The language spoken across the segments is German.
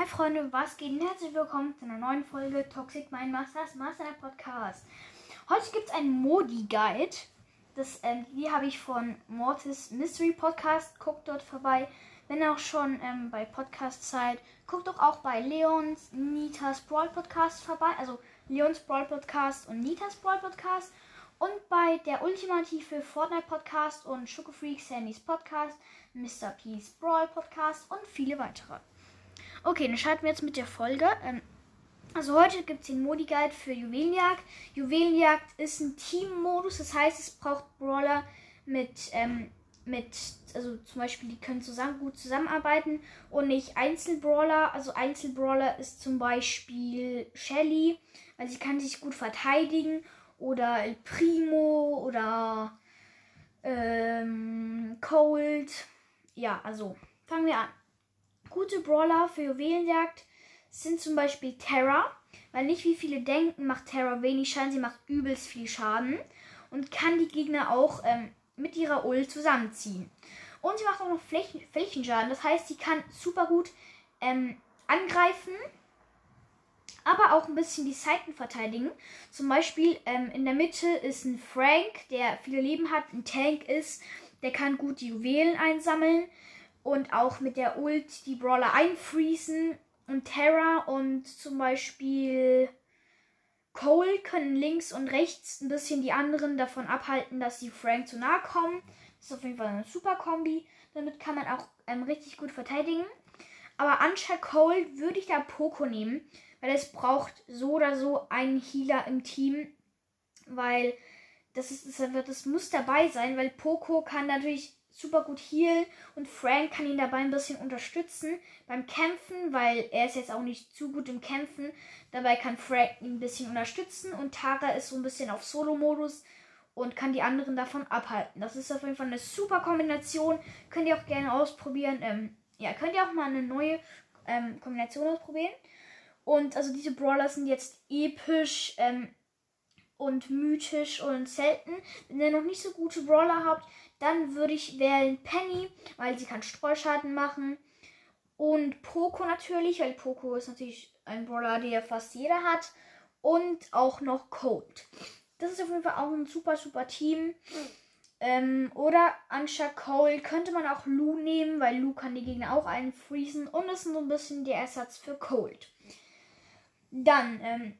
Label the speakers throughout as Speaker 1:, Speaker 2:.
Speaker 1: Hi Freunde, was geht? Und herzlich willkommen zu einer neuen Folge Toxic Mind Masters Master Podcast. Heute gibt es einen Modi-Guide. Das, ähm, die habe ich von Mortis Mystery Podcast. Guckt dort vorbei. Wenn auch schon ähm, bei Podcast-Zeit, guckt doch auch bei Leons Nitas Brawl Podcast vorbei. Also Leons Brawl Podcast und Nitas Brawl Podcast. Und bei der ultimative Fortnite Podcast und Sugar Freak Sandys Podcast, Mr. Peace Brawl Podcast und viele weitere. Okay, dann starten wir jetzt mit der Folge. Ähm, also heute gibt es den Modi-Guide für Juwelenjagd. Juwelenjagd ist ein Team-Modus, das heißt, es braucht Brawler mit, ähm, mit, also zum Beispiel, die können zusammen gut zusammenarbeiten und nicht Einzelbrawler. Also Einzelbrawler ist zum Beispiel Shelly, weil sie kann sich gut verteidigen. Oder El Primo oder ähm, Cold. Ja, also fangen wir an. Gute Brawler für Juwelenjagd sind zum Beispiel Terra. Weil nicht wie viele denken, macht Terra wenig Schaden. Sie macht übelst viel Schaden. Und kann die Gegner auch ähm, mit ihrer Ult zusammenziehen. Und sie macht auch noch Flächen, Flächenschaden. Das heißt, sie kann super gut ähm, angreifen. Aber auch ein bisschen die Seiten verteidigen. Zum Beispiel ähm, in der Mitte ist ein Frank, der viele Leben hat. Ein Tank ist, der kann gut die Juwelen einsammeln und auch mit der Ult die Brawler einfriesen. Und Terra und zum Beispiel Cole können links und rechts ein bisschen die anderen davon abhalten, dass sie Frank zu nahe kommen. Das ist auf jeden Fall eine super Kombi. Damit kann man auch ähm, richtig gut verteidigen. Aber anstatt Cole würde ich da Poco nehmen, weil es braucht so oder so einen Healer im Team, weil das ist das, das muss dabei sein, weil Poco kann natürlich super gut healen und Frank kann ihn dabei ein bisschen unterstützen beim Kämpfen, weil er ist jetzt auch nicht zu gut im Kämpfen. Dabei kann Frank ihn ein bisschen unterstützen und Tara ist so ein bisschen auf Solo-Modus und kann die anderen davon abhalten. Das ist auf jeden Fall eine super Kombination. Könnt ihr auch gerne ausprobieren. Ähm, ja, könnt ihr auch mal eine neue ähm, Kombination ausprobieren. Und also diese Brawler sind jetzt episch. Ähm, und mythisch und selten. Wenn ihr noch nicht so gute Brawler habt, dann würde ich wählen Penny, weil sie kann Streuschaden machen. Und Poco natürlich, weil Poco ist natürlich ein Brawler, der fast jeder hat. Und auch noch Cold. Das ist auf jeden Fall auch ein super, super Team. Ähm, oder anstatt Cole könnte man auch Lu nehmen, weil Lu kann die Gegner auch einfriesen. Und ist so ein bisschen der Ersatz für Cold. Dann, ähm,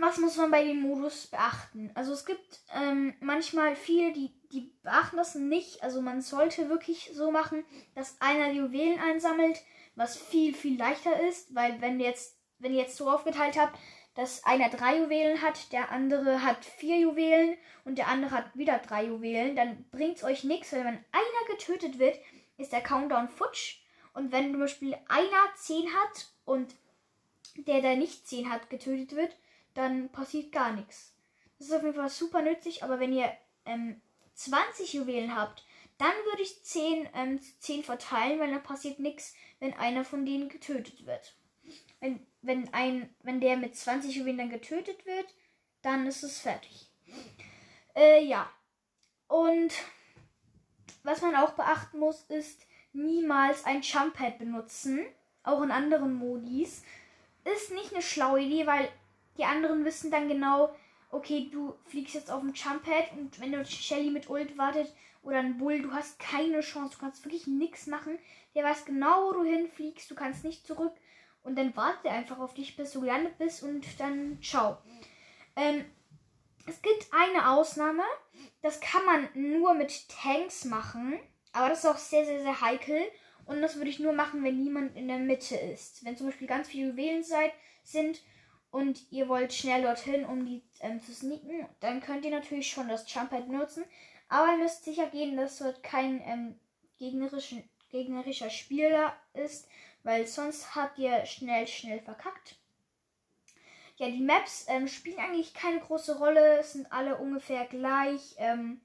Speaker 1: was muss man bei dem Modus beachten? Also es gibt ähm, manchmal viele, die, die beachten das nicht. Also man sollte wirklich so machen, dass einer die Juwelen einsammelt, was viel, viel leichter ist, weil wenn jetzt, wenn ihr jetzt so aufgeteilt habt, dass einer drei Juwelen hat, der andere hat vier Juwelen und der andere hat wieder drei Juwelen, dann bringt es euch nichts, weil wenn einer getötet wird, ist der Countdown futsch. Und wenn zum Beispiel einer zehn hat und der, der nicht zehn hat, getötet wird, dann passiert gar nichts. Das ist auf jeden Fall super nützlich, aber wenn ihr ähm, 20 Juwelen habt, dann würde ich 10, ähm, 10 verteilen, weil dann passiert nichts, wenn einer von denen getötet wird. Wenn, wenn, ein, wenn der mit 20 Juwelen dann getötet wird, dann ist es fertig. Äh, ja. Und was man auch beachten muss, ist niemals ein Jump-Pad benutzen. Auch in anderen Modis. Ist nicht eine schlaue Idee, weil die anderen wissen dann genau, okay, du fliegst jetzt auf dem Jump-Pad und wenn du Shelly mit Ult wartet oder ein Bull, du hast keine Chance, du kannst wirklich nichts machen. Der weiß genau, wo du hinfliegst, du kannst nicht zurück und dann wartet er einfach auf dich, bis du gelandet bist und dann ciao. Ähm, es gibt eine Ausnahme, das kann man nur mit Tanks machen, aber das ist auch sehr, sehr, sehr heikel. Und das würde ich nur machen, wenn niemand in der Mitte ist. Wenn zum Beispiel ganz viele Juwelen sind und ihr wollt schnell dorthin, um die ähm, zu sneaken, dann könnt ihr natürlich schon das Jump-Pad benutzen. Aber ihr müsst sicher gehen, dass dort kein ähm, gegnerischer Spieler ist, weil sonst habt ihr schnell, schnell verkackt. Ja, die Maps ähm, spielen eigentlich keine große Rolle, sind alle ungefähr gleich. Ähm,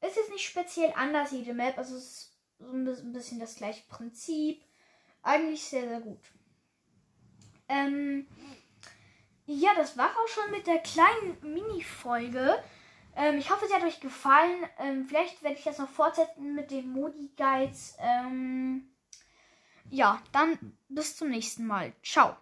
Speaker 1: ist jetzt nicht speziell anders, jede Map, also es ist so ein bisschen das gleiche Prinzip. Eigentlich sehr, sehr gut. Ähm, ja, das war auch schon mit der kleinen Mini-Folge. Ähm, ich hoffe, sie hat euch gefallen. Ähm, vielleicht werde ich das noch fortsetzen mit den Modi-Guides. Ähm, Ja, dann bis zum nächsten Mal. Ciao.